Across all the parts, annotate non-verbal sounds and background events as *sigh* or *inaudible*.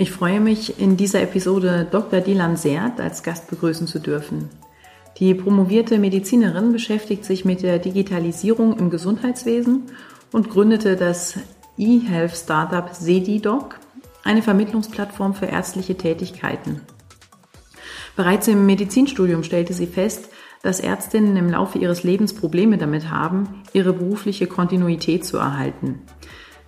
Ich freue mich, in dieser Episode Dr. Dilan Seert als Gast begrüßen zu dürfen. Die promovierte Medizinerin beschäftigt sich mit der Digitalisierung im Gesundheitswesen und gründete das E-Health-Startup SediDoc, eine Vermittlungsplattform für ärztliche Tätigkeiten. Bereits im Medizinstudium stellte sie fest, dass Ärztinnen im Laufe ihres Lebens Probleme damit haben, ihre berufliche Kontinuität zu erhalten.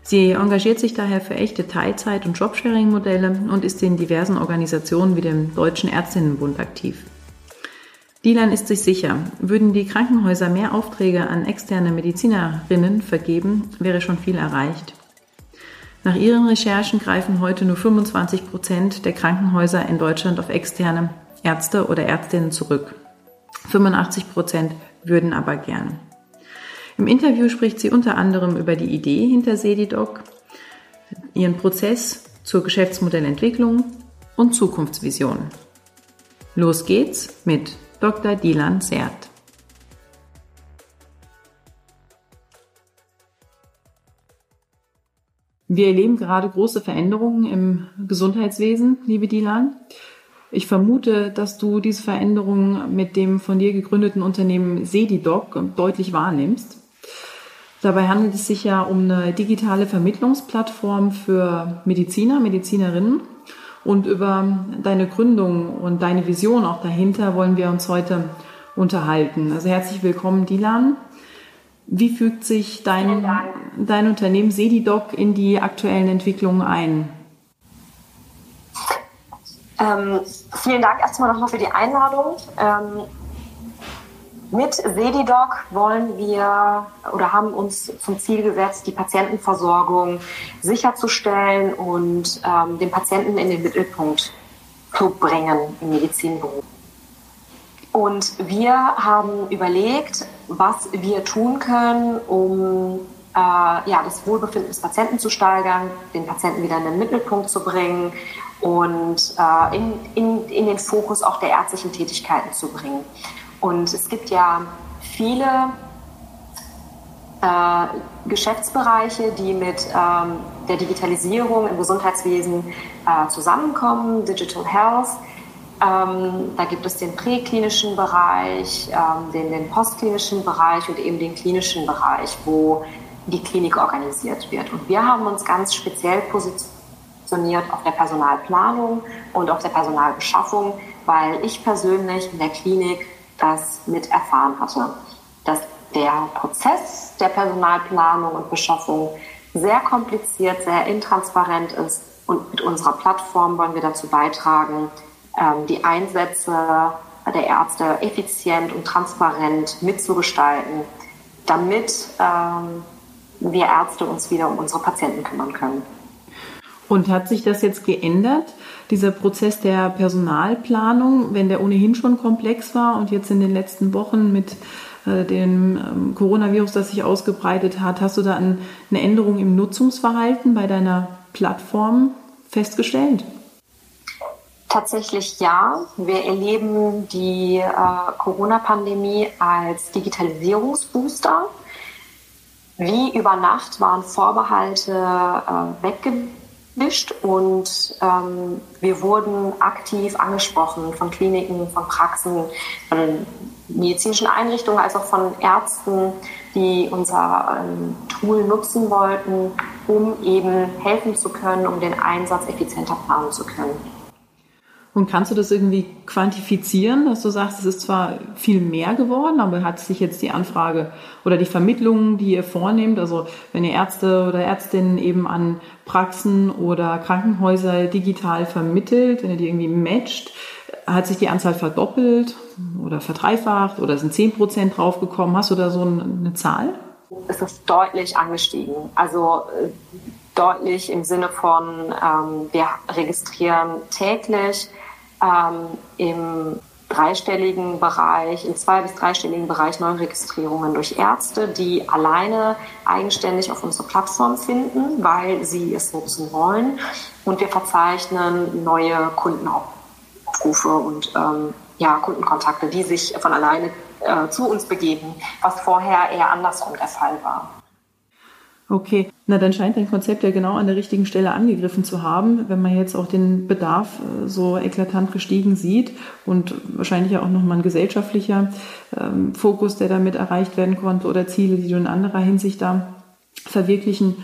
Sie engagiert sich daher für echte Teilzeit- und Jobsharing-Modelle und ist in diversen Organisationen wie dem Deutschen Ärztinnenbund aktiv. Dilan ist sich sicher, würden die Krankenhäuser mehr Aufträge an externe Medizinerinnen vergeben, wäre schon viel erreicht. Nach ihren Recherchen greifen heute nur 25 Prozent der Krankenhäuser in Deutschland auf externe Ärzte oder Ärztinnen zurück. 85 Prozent würden aber gern. Im Interview spricht sie unter anderem über die Idee hinter Sedidoc, ihren Prozess zur Geschäftsmodellentwicklung und Zukunftsvision. Los geht's mit Dr. Dilan Sert. Wir erleben gerade große Veränderungen im Gesundheitswesen, liebe Dilan. Ich vermute, dass du diese Veränderungen mit dem von dir gegründeten Unternehmen Sedidoc deutlich wahrnimmst. Dabei handelt es sich ja um eine digitale Vermittlungsplattform für Mediziner, Medizinerinnen. Und über deine Gründung und deine Vision auch dahinter wollen wir uns heute unterhalten. Also herzlich willkommen, Dilan. Wie fügt sich dein, dein Unternehmen Sedidoc in die aktuellen Entwicklungen ein? Ähm, vielen Dank erstmal nochmal für die Einladung. Ähm, mit Sedidoc wollen wir oder haben uns zum Ziel gesetzt, die Patientenversorgung sicherzustellen und ähm, den Patienten in den Mittelpunkt zu bringen im Medizinberuf. Und wir haben überlegt, was wir tun können, um äh, ja, das Wohlbefinden des Patienten zu steigern, den Patienten wieder in den Mittelpunkt zu bringen und äh, in, in, in den Fokus auch der ärztlichen Tätigkeiten zu bringen. Und es gibt ja viele äh, Geschäftsbereiche, die mit ähm, der Digitalisierung im Gesundheitswesen äh, zusammenkommen, Digital Health. Ähm, da gibt es den präklinischen Bereich, ähm, den, den postklinischen Bereich und eben den klinischen Bereich, wo die Klinik organisiert wird. Und wir haben uns ganz speziell positioniert auf der Personalplanung und auf der Personalbeschaffung, weil ich persönlich in der Klinik das mit erfahren hatte, dass der Prozess der Personalplanung und Beschaffung sehr kompliziert, sehr intransparent ist. Und mit unserer Plattform wollen wir dazu beitragen, ähm, die Einsätze der Ärzte effizient und transparent mitzugestalten, damit ähm, wir Ärzte uns wieder um unsere Patienten kümmern können. Und hat sich das jetzt geändert, dieser Prozess der Personalplanung, wenn der ohnehin schon komplex war und jetzt in den letzten Wochen mit äh, dem ähm, Coronavirus, das sich ausgebreitet hat, hast du da ein, eine Änderung im Nutzungsverhalten bei deiner Plattform festgestellt? Tatsächlich ja. Wir erleben die äh, Corona-Pandemie als Digitalisierungsbooster. Wie über Nacht waren Vorbehalte äh, weggeblieben mischt und ähm, wir wurden aktiv angesprochen von Kliniken, von Praxen, von medizinischen Einrichtungen als auch von Ärzten, die unser ähm, Tool nutzen wollten, um eben helfen zu können, um den Einsatz effizienter planen zu können. Und kannst du das irgendwie quantifizieren, dass du sagst, es ist zwar viel mehr geworden, aber hat sich jetzt die Anfrage oder die Vermittlung, die ihr vornehmt, also wenn ihr Ärzte oder Ärztinnen eben an Praxen oder Krankenhäuser digital vermittelt, wenn ihr die irgendwie matcht, hat sich die Anzahl verdoppelt oder verdreifacht oder sind 10 Prozent draufgekommen? Hast du da so eine Zahl? Es ist deutlich angestiegen. Also äh, deutlich im Sinne von, ähm, wir registrieren täglich ähm, im dreistelligen Bereich, im zwei- bis dreistelligen Bereich Neuregistrierungen durch Ärzte, die alleine eigenständig auf unsere Plattform finden, weil sie es nutzen wollen. Und wir verzeichnen neue Kundenaufrufe und ähm, ja, Kundenkontakte, die sich von alleine äh, zu uns begeben, was vorher eher andersrum der Fall war. Okay, na dann scheint dein Konzept ja genau an der richtigen Stelle angegriffen zu haben, wenn man jetzt auch den Bedarf äh, so eklatant gestiegen sieht und wahrscheinlich ja auch nochmal ein gesellschaftlicher ähm, Fokus, der damit erreicht werden konnte oder Ziele, die du in anderer Hinsicht da verwirklichen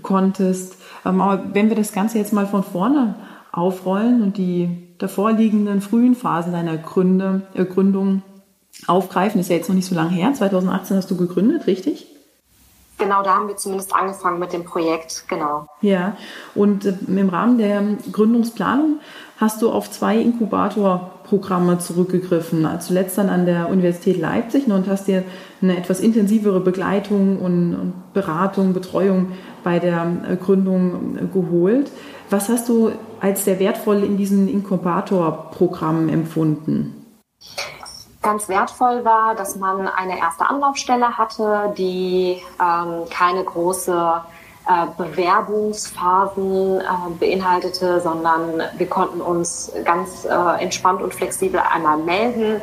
konntest. Ähm, aber wenn wir das Ganze jetzt mal von vorne aufrollen und die davor liegenden frühen Phasen deiner Gründe, äh, Gründung aufgreifen, ist ja jetzt noch nicht so lange her. 2018 hast du gegründet, richtig? Genau, da haben wir zumindest angefangen mit dem Projekt, genau. Ja, und äh, im Rahmen der Gründungsplanung hast du auf zwei Inkubatorprogramme zurückgegriffen. Zuletzt dann an der Universität Leipzig und hast dir eine etwas intensivere Begleitung und Beratung, Betreuung bei der äh, Gründung äh, geholt. Was hast du als sehr wertvoll in diesen Inkubatorprogrammen empfunden? Ganz wertvoll war, dass man eine erste Anlaufstelle hatte, die ähm, keine große äh, Bewerbungsphasen äh, beinhaltete, sondern wir konnten uns ganz äh, entspannt und flexibel einmal melden.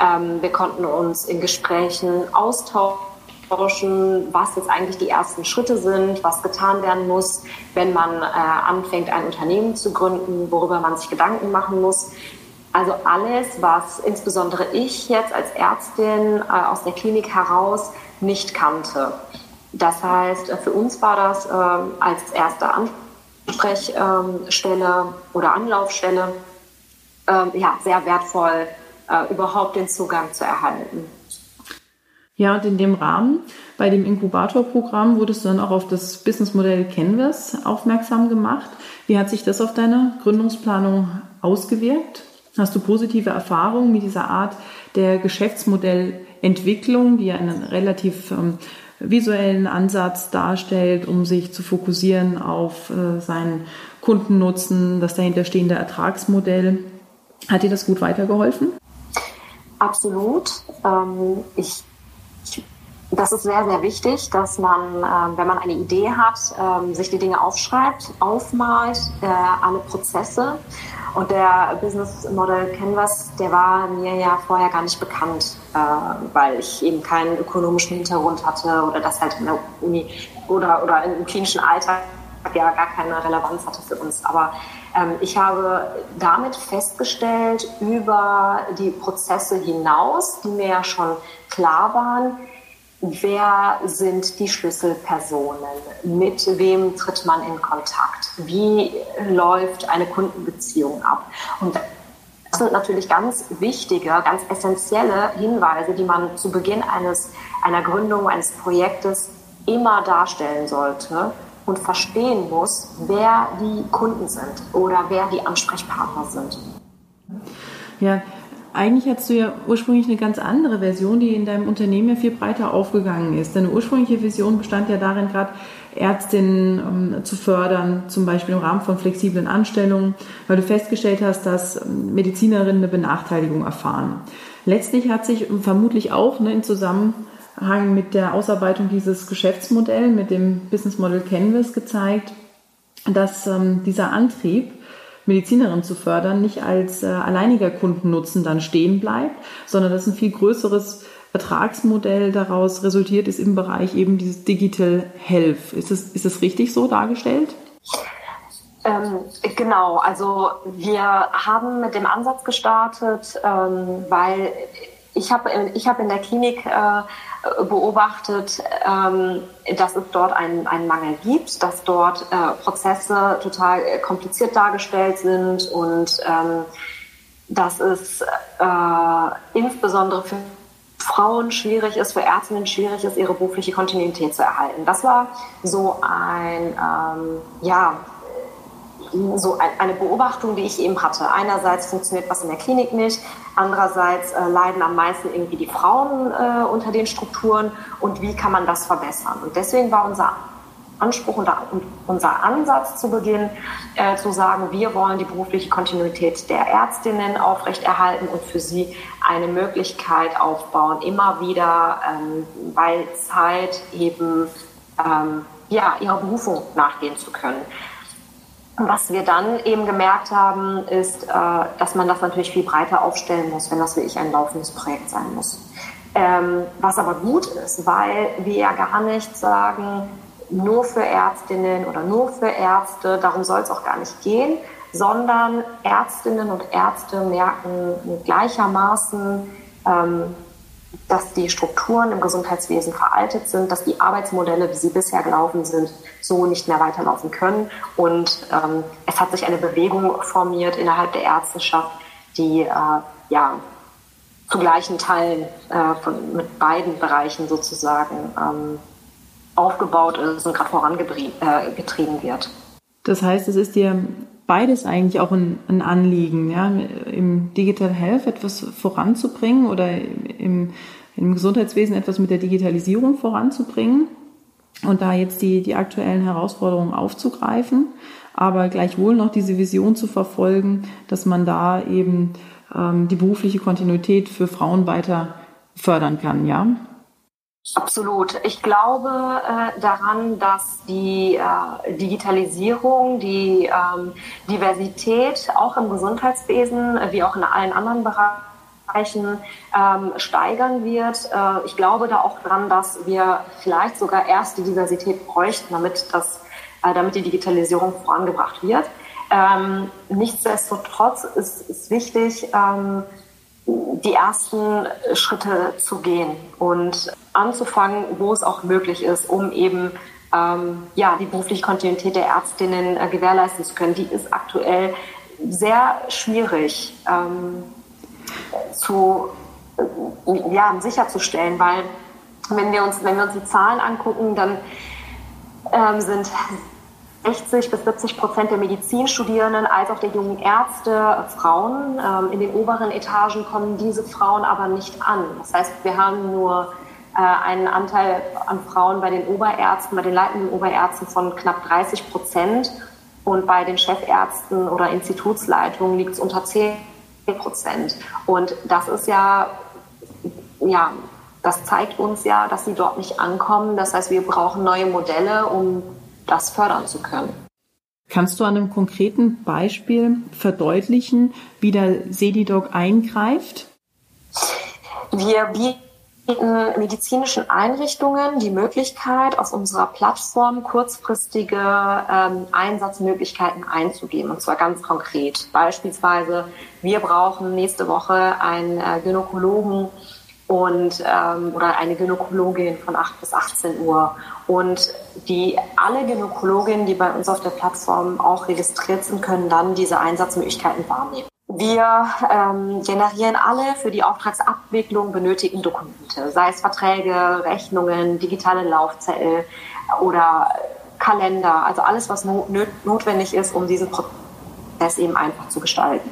Ähm, wir konnten uns in Gesprächen austauschen was jetzt eigentlich die ersten Schritte sind, was getan werden muss, wenn man äh, anfängt, ein Unternehmen zu gründen, worüber man sich Gedanken machen muss. Also alles, was insbesondere ich jetzt als Ärztin äh, aus der Klinik heraus nicht kannte. Das heißt, für uns war das äh, als erste Ansprechstelle ähm, oder Anlaufstelle äh, ja, sehr wertvoll, äh, überhaupt den Zugang zu erhalten. Ja, und in dem Rahmen, bei dem Inkubatorprogramm, wurdest du dann auch auf das Businessmodell Canvas aufmerksam gemacht. Wie hat sich das auf deine Gründungsplanung ausgewirkt? Hast du positive Erfahrungen mit dieser Art der Geschäftsmodellentwicklung, die einen relativ ähm, visuellen Ansatz darstellt, um sich zu fokussieren auf äh, seinen Kundennutzen, das dahinterstehende Ertragsmodell? Hat dir das gut weitergeholfen? Absolut. Ähm, ich, ich, das ist sehr, sehr wichtig, dass man, äh, wenn man eine Idee hat, äh, sich die Dinge aufschreibt, aufmalt, äh, alle Prozesse und der Business Model Canvas, der war mir ja vorher gar nicht bekannt, äh, weil ich eben keinen ökonomischen Hintergrund hatte oder das halt in der Uni oder, oder im klinischen Alltag ja gar keine Relevanz hatte für uns. Aber ähm, ich habe damit festgestellt, über die Prozesse hinaus, die mir ja schon klar waren, Wer sind die Schlüsselpersonen? Mit wem tritt man in Kontakt? Wie läuft eine Kundenbeziehung ab? Und das sind natürlich ganz wichtige, ganz essentielle Hinweise, die man zu Beginn eines, einer Gründung, eines Projektes immer darstellen sollte und verstehen muss, wer die Kunden sind oder wer die Ansprechpartner sind. Ja, eigentlich hattest du ja ursprünglich eine ganz andere Version, die in deinem Unternehmen ja viel breiter aufgegangen ist. Deine ursprüngliche Vision bestand ja darin, gerade Ärztinnen ähm, zu fördern, zum Beispiel im Rahmen von flexiblen Anstellungen, weil du festgestellt hast, dass ähm, Medizinerinnen eine Benachteiligung erfahren. Letztlich hat sich vermutlich auch ne, in Zusammenhang mit der Ausarbeitung dieses Geschäftsmodells, mit dem Business Model Canvas gezeigt, dass ähm, dieser Antrieb Medizinerinnen zu fördern, nicht als äh, alleiniger Kundennutzen dann stehen bleibt, sondern dass ein viel größeres Vertragsmodell daraus resultiert ist im Bereich eben dieses Digital Health. Ist es, ist es richtig so dargestellt? Ähm, genau, also wir haben mit dem Ansatz gestartet, ähm, weil ich habe ich hab in der Klinik äh, beobachtet, ähm, dass es dort einen, einen Mangel gibt, dass dort äh, Prozesse total äh, kompliziert dargestellt sind und ähm, dass es äh, insbesondere für Frauen schwierig ist, für Ärztinnen schwierig ist, ihre berufliche Kontinuität zu erhalten. Das war so ein, ähm, ja, so eine Beobachtung, die ich eben hatte. Einerseits funktioniert was in der Klinik nicht, andererseits äh, leiden am meisten irgendwie die Frauen äh, unter den Strukturen und wie kann man das verbessern? Und deswegen war unser Anspruch und unser Ansatz zu Beginn, äh, zu sagen, wir wollen die berufliche Kontinuität der Ärztinnen aufrechterhalten und für sie eine Möglichkeit aufbauen, immer wieder ähm, bei Zeit eben ähm, ja, ihrer Berufung nachgehen zu können. Was wir dann eben gemerkt haben, ist, äh, dass man das natürlich viel breiter aufstellen muss, wenn das wirklich ein laufendes Projekt sein muss. Ähm, was aber gut ist, weil wir ja gar nicht sagen, nur für Ärztinnen oder nur für Ärzte, darum soll es auch gar nicht gehen, sondern Ärztinnen und Ärzte merken gleichermaßen, ähm, dass die Strukturen im Gesundheitswesen veraltet sind, dass die Arbeitsmodelle, wie sie bisher gelaufen sind, so nicht mehr weiterlaufen können. Und ähm, es hat sich eine Bewegung formiert innerhalb der Ärzteschaft, die äh, ja zu gleichen Teilen äh, von, mit beiden Bereichen sozusagen ähm, aufgebaut ist und gerade vorangetrieben äh, wird. Das heißt, es ist dir beides eigentlich auch ein, ein, Anliegen, ja, im Digital Health etwas voranzubringen oder im, im Gesundheitswesen etwas mit der Digitalisierung voranzubringen und da jetzt die, die aktuellen Herausforderungen aufzugreifen, aber gleichwohl noch diese Vision zu verfolgen, dass man da eben ähm, die berufliche Kontinuität für Frauen weiter fördern kann, ja? Absolut. Ich glaube äh, daran, dass die äh, Digitalisierung, die ähm, Diversität auch im Gesundheitswesen äh, wie auch in allen anderen Bereichen ähm, steigern wird. Äh, ich glaube da auch dran, dass wir vielleicht sogar erst die Diversität bräuchten, damit, das, äh, damit die Digitalisierung vorangebracht wird. Ähm, nichtsdestotrotz ist es wichtig, ähm, die ersten Schritte zu gehen und anzufangen, wo es auch möglich ist, um eben ähm, ja, die berufliche Kontinuität der Ärztinnen äh, gewährleisten zu können. Die ist aktuell sehr schwierig ähm, zu, äh, ja, sicherzustellen, weil wenn wir uns, wenn wir uns die Zahlen angucken, dann ähm, sind 60 bis 70 Prozent der Medizinstudierenden als auch der jungen Ärzte Frauen. Ähm, in den oberen Etagen kommen diese Frauen aber nicht an. Das heißt, wir haben nur äh, einen Anteil an Frauen bei den Oberärzten, bei den leitenden Oberärzten von knapp 30 Prozent. Und bei den Chefärzten oder Institutsleitungen liegt es unter 10 Prozent. Und das ist ja, ja, das zeigt uns ja, dass sie dort nicht ankommen. Das heißt, wir brauchen neue Modelle, um das fördern zu können. Kannst du an einem konkreten Beispiel verdeutlichen, wie der Sedidoc eingreift? Wir bieten medizinischen Einrichtungen die Möglichkeit, auf unserer Plattform kurzfristige ähm, Einsatzmöglichkeiten einzugeben, und zwar ganz konkret. Beispielsweise, wir brauchen nächste Woche einen äh, Gynäkologen und ähm, oder eine Gynäkologin von 8 bis 18 Uhr. Und die alle Gynäkologinnen, die bei uns auf der Plattform auch registriert sind, können dann diese Einsatzmöglichkeiten wahrnehmen. Wir ähm, generieren alle für die Auftragsabwicklung benötigten Dokumente, sei es Verträge, Rechnungen, digitale Laufzettel oder Kalender, also alles, was notwendig ist, um diesen Prozess eben einfach zu gestalten.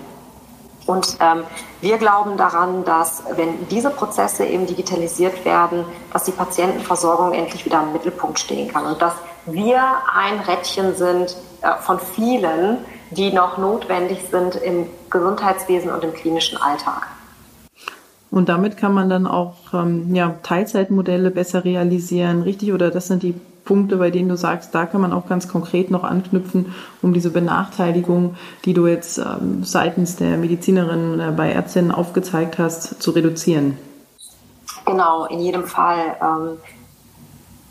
Und ähm, wir glauben daran, dass wenn diese Prozesse eben digitalisiert werden, dass die Patientenversorgung endlich wieder im Mittelpunkt stehen kann und dass wir ein Rädchen sind äh, von vielen, die noch notwendig sind im Gesundheitswesen und im klinischen Alltag. Und damit kann man dann auch ähm, ja, Teilzeitmodelle besser realisieren, richtig? Oder das sind die Punkte, bei denen du sagst, da kann man auch ganz konkret noch anknüpfen, um diese Benachteiligung, die du jetzt ähm, seitens der Medizinerin äh, bei Ärztinnen aufgezeigt hast, zu reduzieren? Genau, in jedem Fall ähm,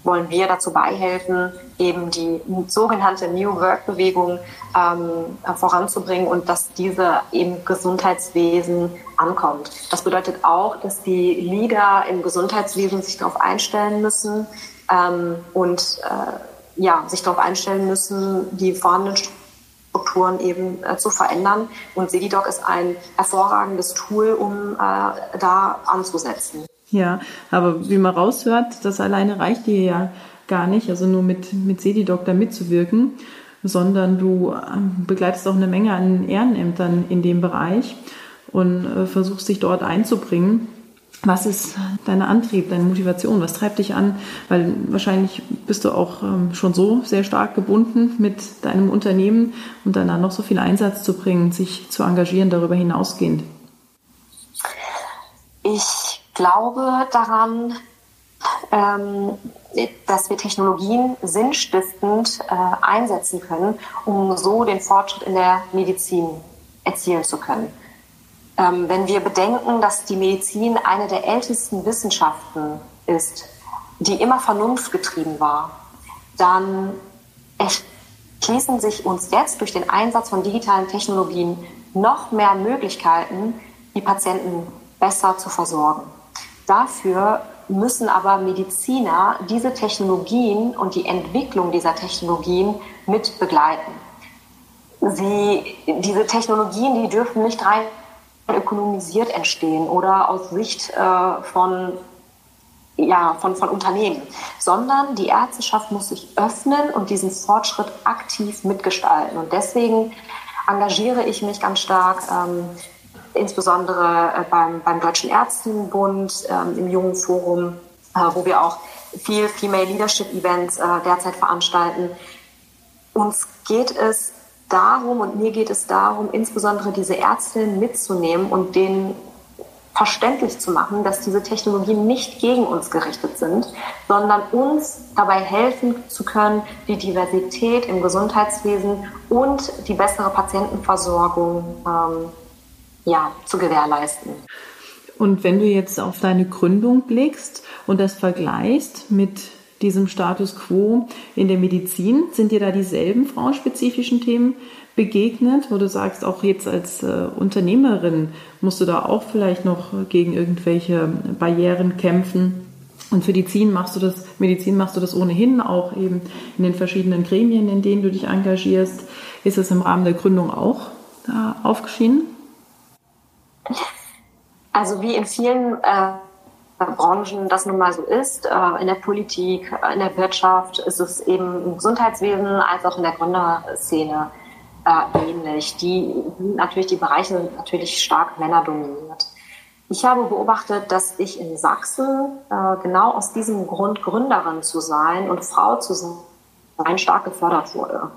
wollen wir dazu beihelfen, eben die sogenannte New Work-Bewegung ähm, voranzubringen und dass diese im Gesundheitswesen ankommt. Das bedeutet auch, dass die Leader im Gesundheitswesen sich darauf einstellen müssen, ähm, und äh, ja, sich darauf einstellen müssen, die vorhandenen Strukturen eben äh, zu verändern. Und Sedidoc ist ein hervorragendes Tool, um äh, da anzusetzen. Ja, aber wie man raushört, das alleine reicht dir ja gar nicht, also nur mit, mit Sedidoc da mitzuwirken, sondern du ähm, begleitest auch eine Menge an Ehrenämtern in dem Bereich und äh, versuchst dich dort einzubringen. Was ist dein Antrieb, deine Motivation? Was treibt dich an? Weil wahrscheinlich bist du auch ähm, schon so sehr stark gebunden mit deinem Unternehmen und dann noch so viel Einsatz zu bringen, sich zu engagieren darüber hinausgehend. Ich glaube daran, ähm, dass wir Technologien sinnstiftend äh, einsetzen können, um so den Fortschritt in der Medizin erzielen zu können. Ähm, wenn wir bedenken, dass die Medizin eine der ältesten Wissenschaften ist, die immer vernunftgetrieben war, dann erschließen sich uns jetzt durch den Einsatz von digitalen Technologien noch mehr Möglichkeiten, die Patienten besser zu versorgen. Dafür müssen aber Mediziner diese Technologien und die Entwicklung dieser Technologien mit begleiten. Sie, diese Technologien, die dürfen nicht rein ökonomisiert entstehen oder aus Sicht äh, von, ja, von, von Unternehmen, sondern die Ärzteschaft muss sich öffnen und diesen Fortschritt aktiv mitgestalten. Und deswegen engagiere ich mich ganz stark, ähm, insbesondere äh, beim, beim Deutschen Ärztinnenbund, ähm, im Jungen Forum, äh, wo wir auch viel Female Leadership Events äh, derzeit veranstalten. Uns geht es darum und mir geht es darum, insbesondere diese Ärztinnen mitzunehmen und denen verständlich zu machen, dass diese Technologien nicht gegen uns gerichtet sind, sondern uns dabei helfen zu können, die Diversität im Gesundheitswesen und die bessere Patientenversorgung ähm, ja, zu gewährleisten. Und wenn du jetzt auf deine Gründung blickst und das vergleichst mit diesem Status quo in der Medizin? Sind dir da dieselben frauenspezifischen Themen begegnet, wo du sagst, auch jetzt als äh, Unternehmerin musst du da auch vielleicht noch gegen irgendwelche Barrieren kämpfen? Und für die Medizin machst du das, Medizin machst du das ohnehin auch eben in den verschiedenen Gremien, in denen du dich engagierst. Ist es im Rahmen der Gründung auch da aufgeschieden? Also wie in vielen äh Branchen das nun mal so ist. Äh, in der Politik, äh, in der Wirtschaft ist es eben im Gesundheitswesen als auch in der Gründerszene äh, ähnlich. Die natürlich die Bereiche sind natürlich stark männerdominiert. Ich habe beobachtet, dass ich in Sachsen genau aus diesem Grund Gründerin zu sein und Frau zu sein stark gefördert wurde.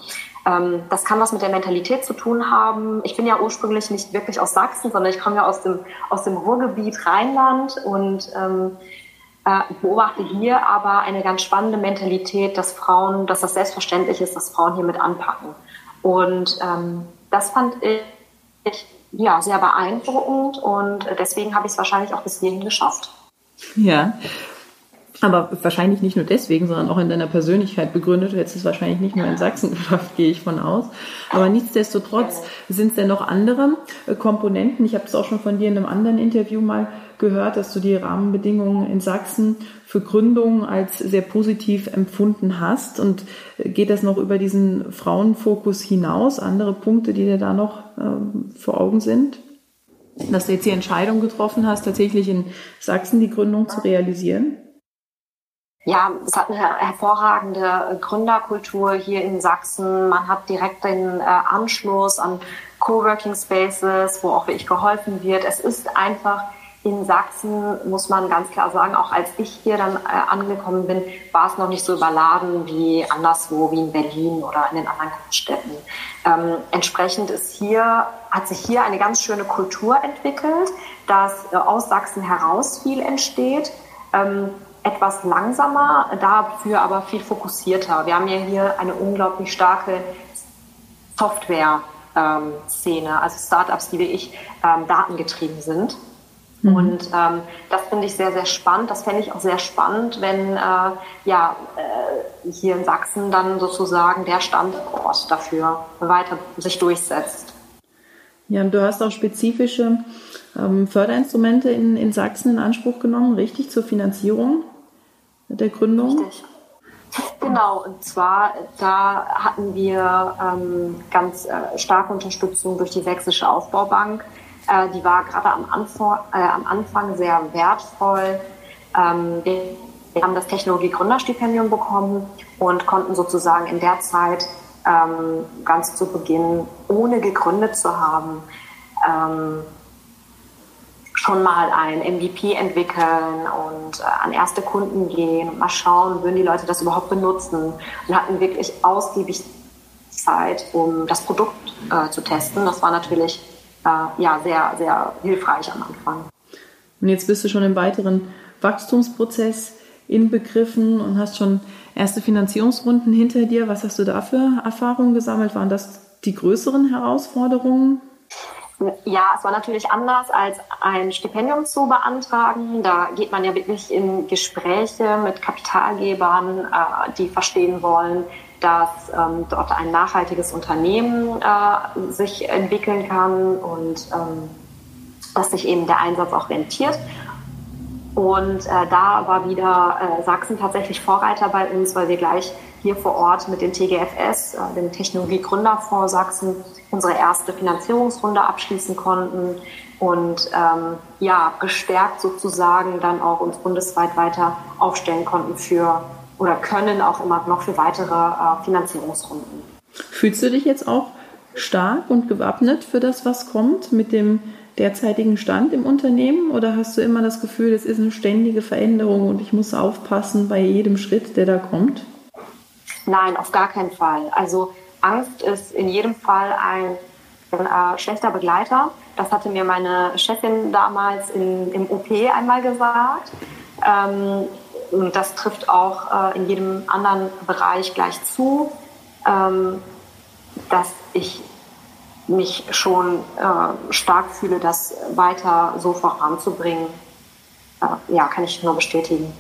Ähm, das kann was mit der Mentalität zu tun haben. Ich bin ja ursprünglich nicht wirklich aus Sachsen, sondern ich komme ja aus dem, aus dem Ruhrgebiet Rheinland und ähm, äh, beobachte hier aber eine ganz spannende Mentalität, dass Frauen, dass das selbstverständlich ist, dass Frauen hier mit anpacken. Und ähm, das fand ich ja sehr beeindruckend und deswegen habe ich es wahrscheinlich auch bis hierhin geschafft. Ja, aber wahrscheinlich nicht nur deswegen, sondern auch in deiner Persönlichkeit begründet. Du hättest es wahrscheinlich nicht nur in Sachsen *laughs* geschafft, gehe ich von aus. Aber nichtsdestotrotz sind es denn noch andere äh, Komponenten. Ich habe es auch schon von dir in einem anderen Interview mal gehört, dass du die Rahmenbedingungen in Sachsen für Gründungen als sehr positiv empfunden hast. Und äh, geht das noch über diesen Frauenfokus hinaus? Andere Punkte, die dir da noch ähm, vor Augen sind? Dass du jetzt die Entscheidung getroffen hast, tatsächlich in Sachsen die Gründung zu realisieren? Ja, es hat eine hervorragende Gründerkultur hier in Sachsen. Man hat direkt den äh, Anschluss an Coworking Spaces, wo auch wirklich geholfen wird. Es ist einfach in Sachsen, muss man ganz klar sagen, auch als ich hier dann äh, angekommen bin, war es noch nicht so überladen wie anderswo, wie in Berlin oder in den anderen Großstädten. Ähm, entsprechend ist hier, hat sich hier eine ganz schöne Kultur entwickelt, dass äh, aus Sachsen heraus viel entsteht. Ähm, etwas langsamer, dafür aber viel fokussierter. Wir haben ja hier eine unglaublich starke Software-Szene, also Startups, die wie ich ähm, datengetrieben sind. Mhm. Und ähm, das finde ich sehr, sehr spannend. Das fände ich auch sehr spannend, wenn äh, ja, äh, hier in Sachsen dann sozusagen der Standort dafür weiter sich durchsetzt. Ja, und du hast auch spezifische ähm, Förderinstrumente in, in Sachsen in Anspruch genommen, richtig, zur Finanzierung der Gründung? Richtig. Genau, und zwar da hatten wir ähm, ganz äh, starke Unterstützung durch die Sächsische Aufbaubank. Äh, die war gerade am, Anfang, äh, am Anfang sehr wertvoll. Ähm, wir, wir haben das Technologie-Gründerstipendium bekommen und konnten sozusagen in der Zeit ähm, ganz zu Beginn, ohne gegründet zu haben, ähm, schon mal ein MVP entwickeln und äh, an erste Kunden gehen und mal schauen, würden die Leute das überhaupt benutzen und hatten wirklich ausgiebig Zeit, um das Produkt äh, zu testen. Das war natürlich äh, ja, sehr, sehr hilfreich am Anfang. Und jetzt bist du schon im weiteren Wachstumsprozess inbegriffen und hast schon erste Finanzierungsrunden hinter dir. Was hast du da für Erfahrungen gesammelt? Waren das die größeren Herausforderungen? Ja, es war natürlich anders als ein Stipendium zu beantragen. Da geht man ja wirklich in Gespräche mit Kapitalgebern, äh, die verstehen wollen, dass ähm, dort ein nachhaltiges Unternehmen äh, sich entwickeln kann und ähm, dass sich eben der Einsatz auch rentiert. Und äh, da war wieder äh, Sachsen tatsächlich Vorreiter bei uns, weil wir gleich hier vor Ort mit dem TGFS, äh, dem Technologiegründerfonds Sachsen, unsere erste Finanzierungsrunde abschließen konnten und ähm, ja, gestärkt sozusagen dann auch uns bundesweit weiter aufstellen konnten für oder können auch immer noch für weitere äh, Finanzierungsrunden. Fühlst du dich jetzt auch stark und gewappnet für das, was kommt mit dem derzeitigen Stand im Unternehmen? Oder hast du immer das Gefühl, es ist eine ständige Veränderung und ich muss aufpassen bei jedem Schritt, der da kommt? Nein, auf gar keinen Fall. Also Angst ist in jedem Fall ein, äh, schlechter Begleiter. Das hatte mir meine Chefin damals in, im OP einmal gesagt. Ähm, und das trifft auch äh, in jedem anderen Bereich gleich zu, ähm, dass ich mich schon äh, stark fühle, das weiter so voranzubringen. Äh, ja, kann ich nur bestätigen.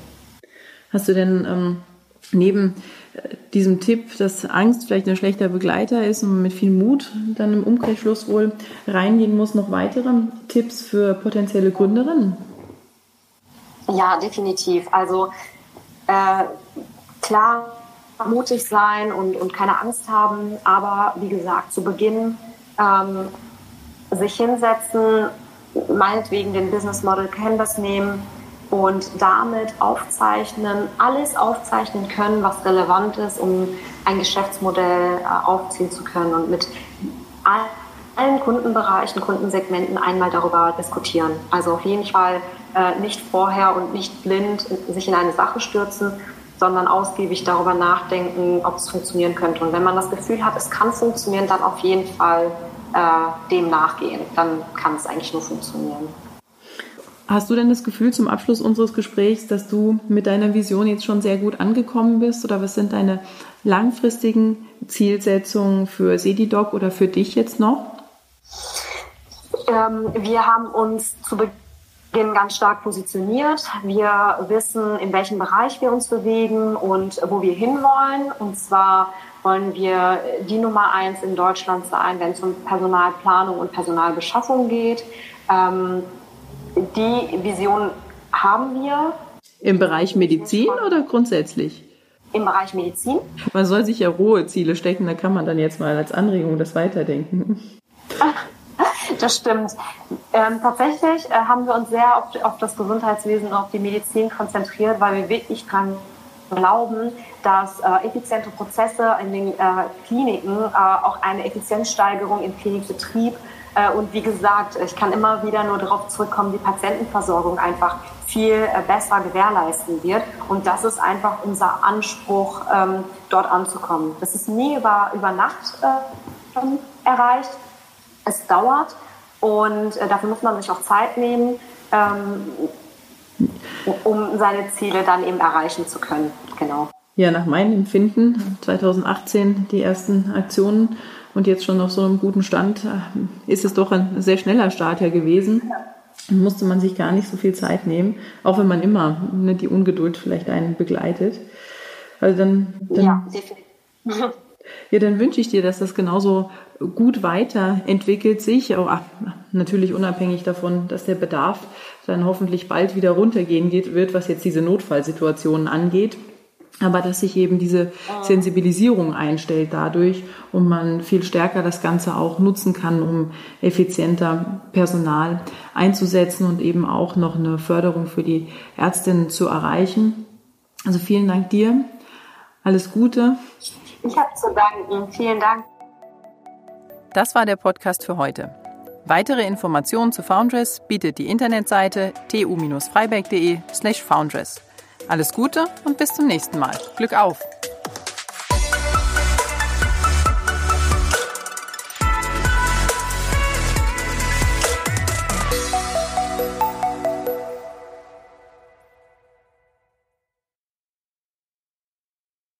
Hast du denn ähm, neben äh, diesem Tipp, dass Angst vielleicht ein schlechter Begleiter ist und man mit viel Mut dann im Umkehrschluss wohl reingehen muss, noch weitere Tipps für potenzielle Gründerinnen? Ja, definitiv. Also äh, klar, mutig sein und, und keine Angst haben, aber wie gesagt, zu Beginn ähm, sich hinsetzen, meinetwegen den Business Model Canvas nehmen und damit aufzeichnen, alles aufzeichnen können, was relevant ist, um ein Geschäftsmodell äh, aufziehen zu können und mit allen Kundenbereichen, Kundensegmenten einmal darüber diskutieren. Also auf jeden Fall äh, nicht vorher und nicht blind sich in eine Sache stürzen, sondern ausgiebig darüber nachdenken, ob es funktionieren könnte. Und wenn man das Gefühl hat, es kann funktionieren, dann auf jeden Fall äh, dem nachgehen. Dann kann es eigentlich nur funktionieren. Hast du denn das Gefühl zum Abschluss unseres Gesprächs, dass du mit deiner Vision jetzt schon sehr gut angekommen bist? Oder was sind deine langfristigen Zielsetzungen für Sedidoc oder für dich jetzt noch? Ähm, wir haben uns zu Beginn ganz stark positioniert. Wir wissen, in welchem Bereich wir uns bewegen und wo wir hinwollen. Und zwar wollen wir die Nummer eins in Deutschland sein, wenn es um Personalplanung und Personalbeschaffung geht. Ähm, die Vision haben wir. Im Bereich Medizin oder grundsätzlich? Im Bereich Medizin. Man soll sich ja rohe Ziele stecken, da kann man dann jetzt mal als Anregung das weiterdenken. *laughs* Das stimmt. Ähm, tatsächlich äh, haben wir uns sehr auf, auf, das Gesundheitswesen und auf die Medizin konzentriert, weil wir wirklich daran glauben, dass äh, effiziente Prozesse in den äh, Kliniken äh, auch eine Effizienzsteigerung im Klinikbetrieb äh, und wie gesagt, ich kann immer wieder nur darauf zurückkommen, die Patientenversorgung einfach viel äh, besser gewährleisten wird. Und das ist einfach unser Anspruch, ähm, dort anzukommen. Das ist nie über, über Nacht äh, erreicht. Es dauert und dafür muss man sich auch Zeit nehmen, ähm, um seine Ziele dann eben erreichen zu können. Genau. Ja, nach meinem Empfinden 2018 die ersten Aktionen und jetzt schon auf so einem guten Stand äh, ist es doch ein sehr schneller Start ja gewesen. Musste man sich gar nicht so viel Zeit nehmen, auch wenn man immer ne, die Ungeduld vielleicht einen begleitet. Also dann, dann ja, definitiv. *laughs* Ja, dann wünsche ich dir, dass das genauso gut weiterentwickelt sich, auch natürlich unabhängig davon, dass der Bedarf dann hoffentlich bald wieder runtergehen wird, was jetzt diese Notfallsituationen angeht. Aber dass sich eben diese Sensibilisierung einstellt dadurch und man viel stärker das Ganze auch nutzen kann, um effizienter Personal einzusetzen und eben auch noch eine Förderung für die Ärztinnen zu erreichen. Also vielen Dank dir. Alles Gute. Ich habe zu danken. Vielen Dank. Das war der Podcast für heute. Weitere Informationen zu Foundress bietet die Internetseite tu-freiberg.de/foundress. Alles Gute und bis zum nächsten Mal. Glück auf!